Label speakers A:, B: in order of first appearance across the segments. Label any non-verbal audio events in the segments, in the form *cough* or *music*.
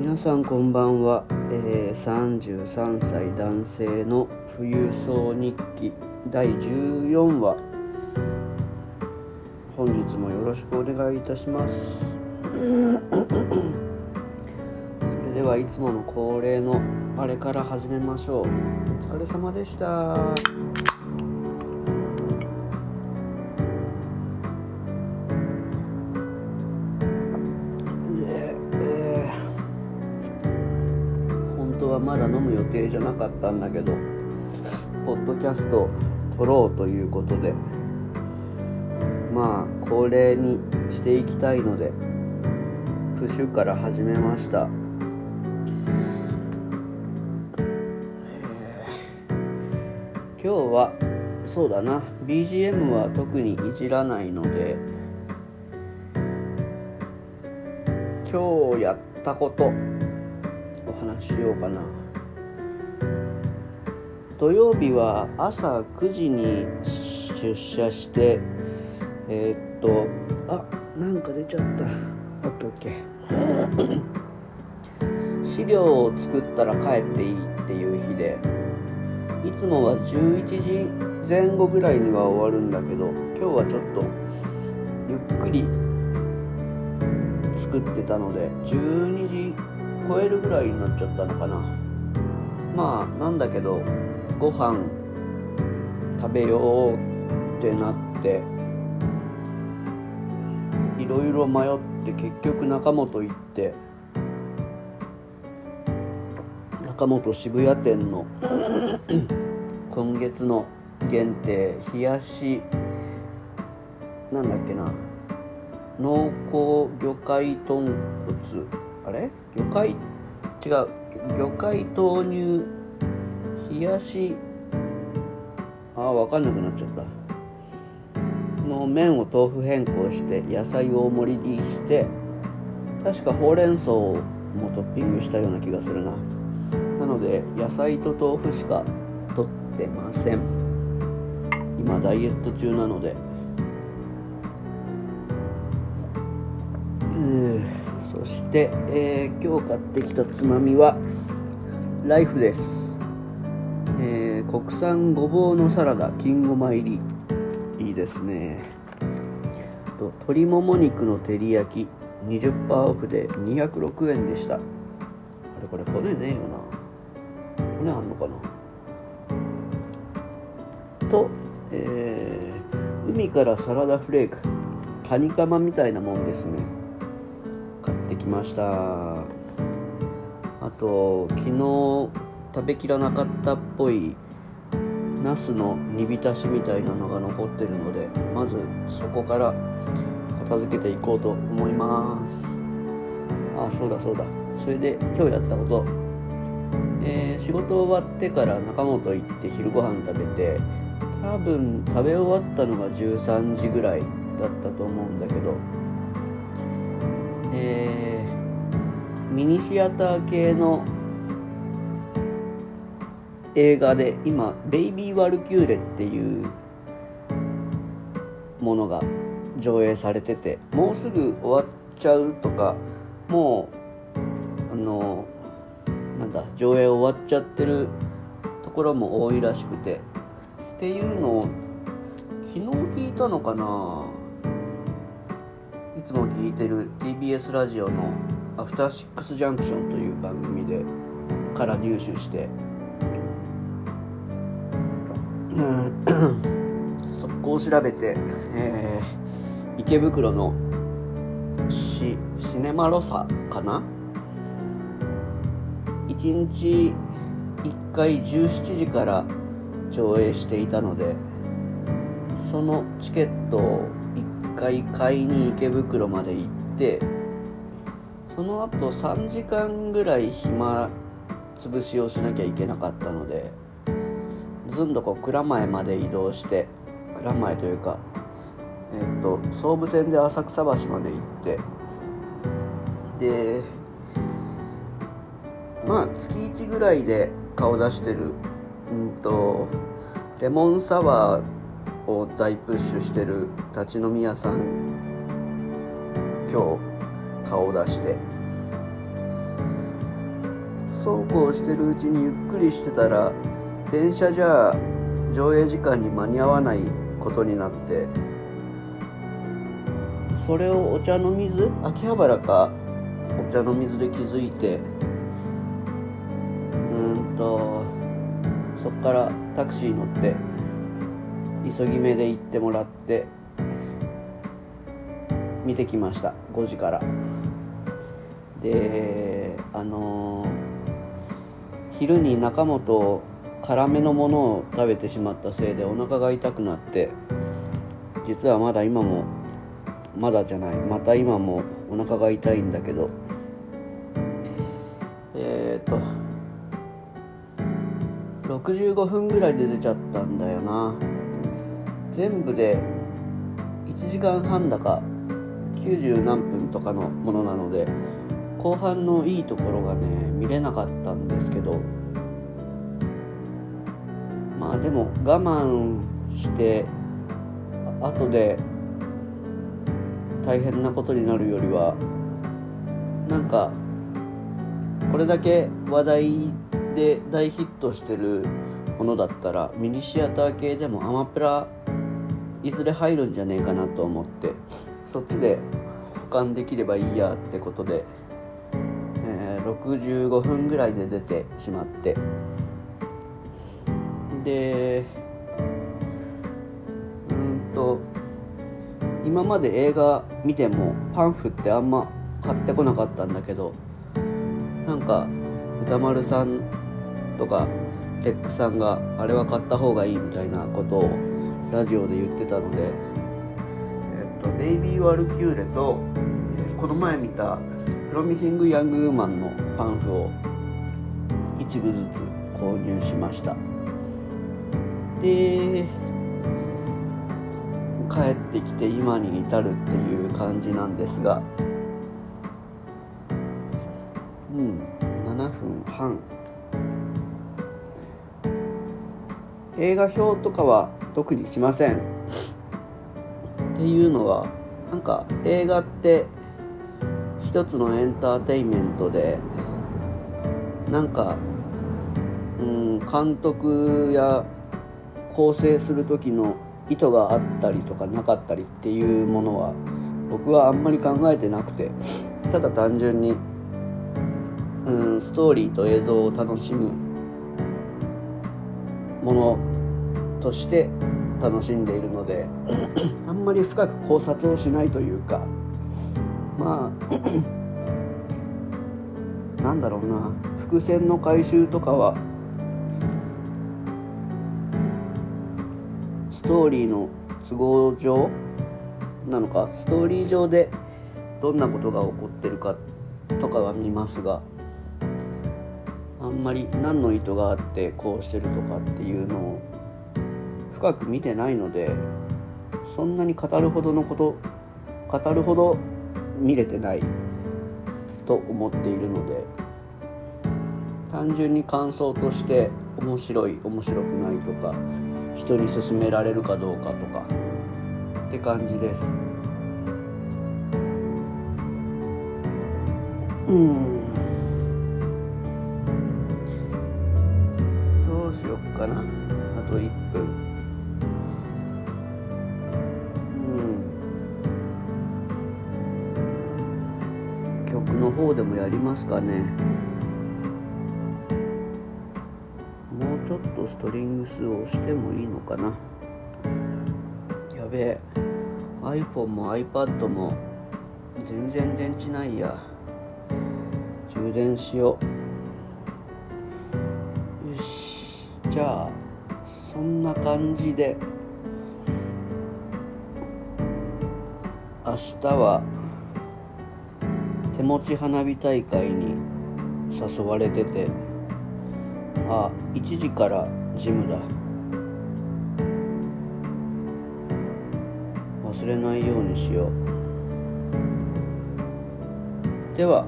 A: 皆さんこんばんは、えー、33歳男性の富裕層日記第14話本日もよろしくお願いいたします。*coughs* それではいつもの恒例のあれから始めましょう。お疲れ様でした。まだ飲む予定じゃなかったんだけどポッドキャスト撮ろうということでまあ恒例にしていきたいのでプッシュから始めました。今日はそうだな。BGM は特にいじらないので今日やったことしようかな。土曜日は朝9時に出社してえー、っとあなんか出ちゃった。オッケーオッケー。*coughs* 資料を作ったら帰っていいっていう日でいつもは11時前後ぐらいには終わるんだけど今日はちょっとゆっくり作ってたので12時超えるぐらいになっちゃったのかな。まあなんだけどご飯食べようってなっていろいろ迷って結局中本行って中本渋谷店の *coughs* 今月の限定冷やしなんだっけな濃厚魚介豚骨あれ？魚介？違う。魚介豆乳冷やし？あー分かんなくなっちゃった。の麺を豆腐変更して野菜を大盛りにして確かほうれん草もトッピングしたような気がするな。なので野菜と豆腐しか取ってません。今ダイエット中なので。うんそして、えー、今日買ってきたつまみはライフです、えー、国産ごぼうのサラダ金ごま入り。いいですね。と鶏もも肉の照り焼き20%オフで206円でした。あれこれ骨ねえよな。骨あんのかな。と、えー、海からサラダフレークカニカマみたいなもんですね。ました。あと昨日食べきらなかったっぽいナスの煮浸しみたいなのが残ってるのでまずそこから片付けていこうと思います。あそうだそうだ。それで今日やったこと、えー、仕事終わってから中本行って昼ご飯食べて多分食べ終わったのが13時ぐらいだったと思うんだけどミニシアター系の映画で今「ベイビー・ワルキューレ」っていうものが上映されててもうすぐ終わっちゃうとかもうあのなんだ上映終わっちゃってるところも多いらしくてっていうのを昨日聞いたのかな。いつも聞いてる TBS ラジオの「アフターシックスジャンクション」という番組でから入手して *coughs* 速攻調べて、えー、池袋のシシネマロサかな？1日1回17時から上映していたのでそのチケットを1回買いに池袋まで行ってその後3時間ぐらい暇つぶしをしなきゃいけなかったのでずんどこ蔵前まで移動して蔵前というかえっと総武線で浅草橋まで行ってでまあ月1ぐらいで顔出してるうんとレモンサワーを大プッシュしてる立ち飲み屋さん今日顔出して。そうこうしてるうちにゆっくりしてたら電車じゃ上映時間に間に合わないことになってそれをお茶の水秋葉原かお茶の水で気づいてうんとそっからタクシー乗って急ぎ目で行ってもらって見てきました。5時から。であのー昼に中本辛めのものを食べてしまったせいでお腹が痛くなって実はまだ今もまだじゃないまた今もお腹が痛いんだけど。えっ、と65分ぐらいで出ちゃったんだよな。全部で1時間半だか90何分とかのものなので後半のいいところがね見れなかったんですけどまあでも我慢して後で大変なことになるよりはなんかこれだけ話題で大ヒットしてるものだったらミニシアター系でもアマプラいずれ入るんじゃねえかなと思ってそっちで保管できればいいやってことで65分ぐらいで出てしまって。でうんと今まで映画見てもパンフってあんま買ってこなかったんだけどなんか歌丸さんとかレックさんがあれは買った方がいいみたいなことをラジオで言ってたので、えっと、ベイビー・ワルキューレとこの前見たプロミシング・ヤング・ーマンのパンフを一部ずつ購入しました。で帰ってきて今に至るっていう感じなんですがうん7分半。映画表とかは特にしません。っていうのはなんか映画って一つのエンターテインメントでなんか、うん、監督や構成する時の意図があったりとかなかったりっていうものは僕はあんまり考えてなくてただ単純に、うん、ストーリーと映像を楽しむものとして楽しんでいるのであんまり深く考察をしないというかまあ *clears throat* なんだろうな。伏線の回収とかはストーリーの都合上なのかストーリー上でどんなことが起こってるかとかは見ますがあんまり何の意図があってこうしてるとかっていうのを深く見てないのでそんなに語るほどのこと語るほど見れてないと思っているので単純に感想として面白い面白くないとか人に勧められるかどうかとかって感じです。うん。どうしよっかな。でもやりますかね。もうちょっとストリングスをしてもいいのかな。やべえ。iPhone も iPad も全然電池ないや。充電しよう。よし。じゃあそんな感じで。明日は手持ち花火大会に誘われててあ1時からジムだ。忘れないようにしよう。では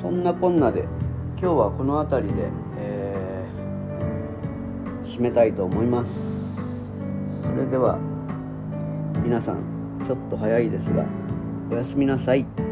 A: そんなこんなで今日はこの辺りで、えー、締めたいと思います。それでは皆さんちょっと早いですがおやすみなさい。